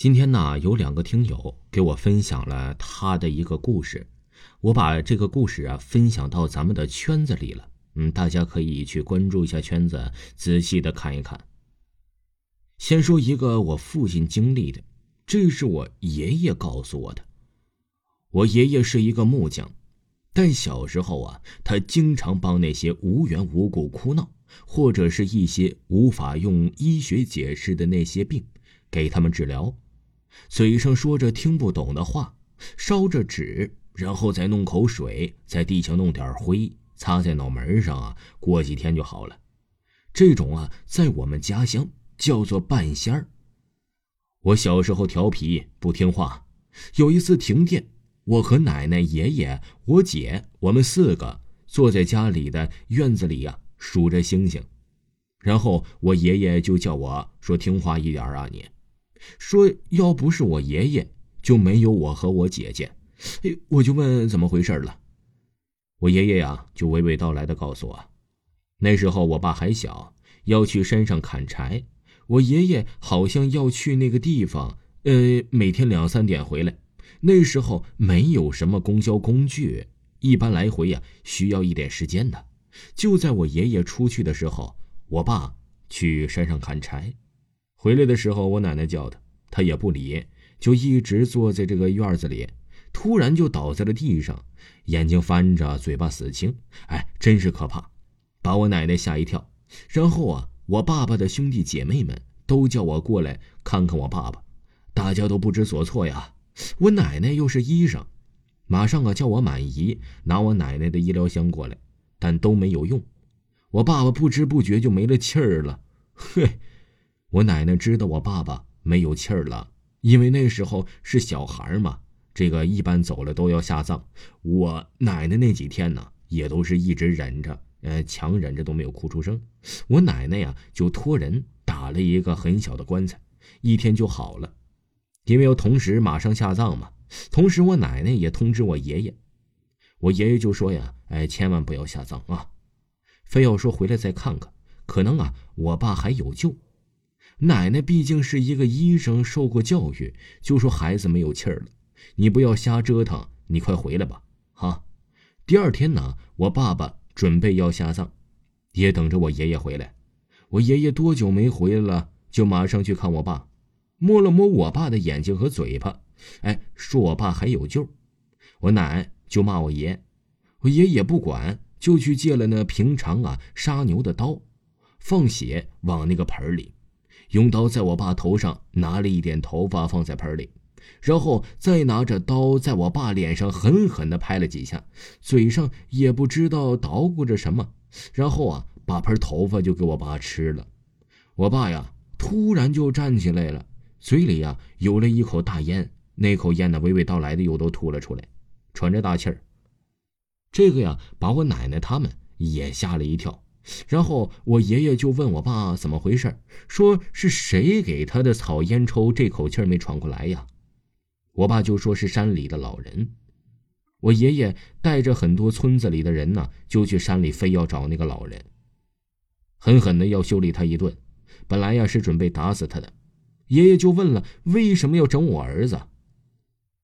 今天呢，有两个听友给我分享了他的一个故事，我把这个故事啊分享到咱们的圈子里了。嗯，大家可以去关注一下圈子，仔细的看一看。先说一个我父亲经历的，这是我爷爷告诉我的。我爷爷是一个木匠，但小时候啊，他经常帮那些无缘无故哭闹，或者是一些无法用医学解释的那些病，给他们治疗。嘴上说着听不懂的话，烧着纸，然后再弄口水，在地上弄点灰。擦在脑门上啊，过几天就好了。这种啊，在我们家乡叫做半仙儿。我小时候调皮不听话，有一次停电，我和奶奶、爷爷、我姐，我们四个坐在家里的院子里呀，数着星星。然后我爷爷就叫我说：“听话一点啊，你。”说要不是我爷爷，就没有我和我姐姐。哎，我就问怎么回事了。我爷爷呀，就娓娓道来的告诉我，那时候我爸还小，要去山上砍柴。我爷爷好像要去那个地方，呃，每天两三点回来。那时候没有什么公交工具，一般来回呀需要一点时间的。就在我爷爷出去的时候，我爸去山上砍柴，回来的时候我奶奶叫他，他也不理，就一直坐在这个院子里。突然就倒在了地上，眼睛翻着，嘴巴死青，哎，真是可怕，把我奶奶吓一跳。然后啊，我爸爸的兄弟姐妹们都叫我过来看看我爸爸，大家都不知所措呀。我奶奶又是医生，马上啊叫我满姨拿我奶奶的医疗箱过来，但都没有用。我爸爸不知不觉就没了气儿了。嘿，我奶奶知道我爸爸没有气儿了，因为那时候是小孩嘛。这个一般走了都要下葬，我奶奶那几天呢，也都是一直忍着，呃，强忍着都没有哭出声。我奶奶呀，就托人打了一个很小的棺材，一天就好了。因为要同时马上下葬嘛，同时我奶奶也通知我爷爷，我爷爷就说呀，哎，千万不要下葬啊，非要说回来再看看，可能啊，我爸还有救。奶奶毕竟是一个医生，受过教育，就说孩子没有气儿了。你不要瞎折腾，你快回来吧！哈，第二天呢，我爸爸准备要下葬，也等着我爷爷回来。我爷爷多久没回来了，就马上去看我爸，摸了摸我爸的眼睛和嘴巴，哎，说我爸还有救。我奶就骂我爷，我爷也不管，就去借了那平常啊杀牛的刀，放血往那个盆里，用刀在我爸头上拿了一点头发放在盆里。然后再拿着刀在我爸脸上狠狠地拍了几下，嘴上也不知道捣鼓着什么，然后啊，把盆头发就给我爸吃了。我爸呀，突然就站起来了，嘴里呀有了一口大烟，那口烟呢娓娓道来的又都吐了出来，喘着大气儿。这个呀，把我奶奶他们也吓了一跳。然后我爷爷就问我爸怎么回事，说是谁给他的草烟抽，这口气没喘过来呀？我爸就说是山里的老人，我爷爷带着很多村子里的人呢，就去山里，非要找那个老人，狠狠的要修理他一顿。本来呀是准备打死他的，爷爷就问了为什么要整我儿子？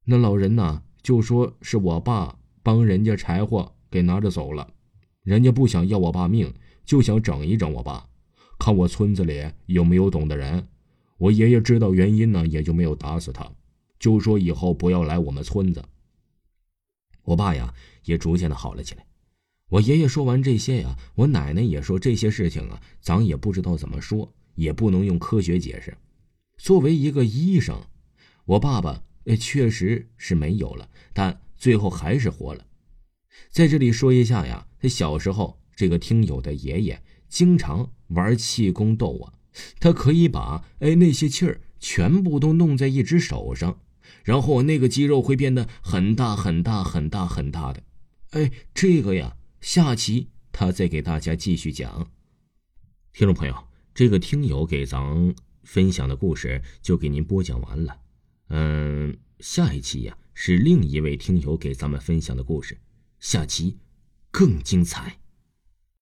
那老人呢就说是我爸帮人家柴火给拿着走了，人家不想要我爸命，就想整一整我爸，看我村子里有没有懂的人。我爷爷知道原因呢，也就没有打死他。就说以后不要来我们村子。我爸呀也逐渐的好了起来。我爷爷说完这些呀，我奶奶也说这些事情啊，咱也不知道怎么说，也不能用科学解释。作为一个医生，我爸爸确实是没有了，但最后还是活了。在这里说一下呀，他小时候这个听友的爷爷经常玩气功逗我，他可以把哎那些气儿全部都弄在一只手上。然后那个肌肉会变得很大很大很大很大的，哎，这个呀，下期他再给大家继续讲。听众朋友，这个听友给咱分享的故事就给您播讲完了。嗯，下一期呀是另一位听友给咱们分享的故事，下期更精彩。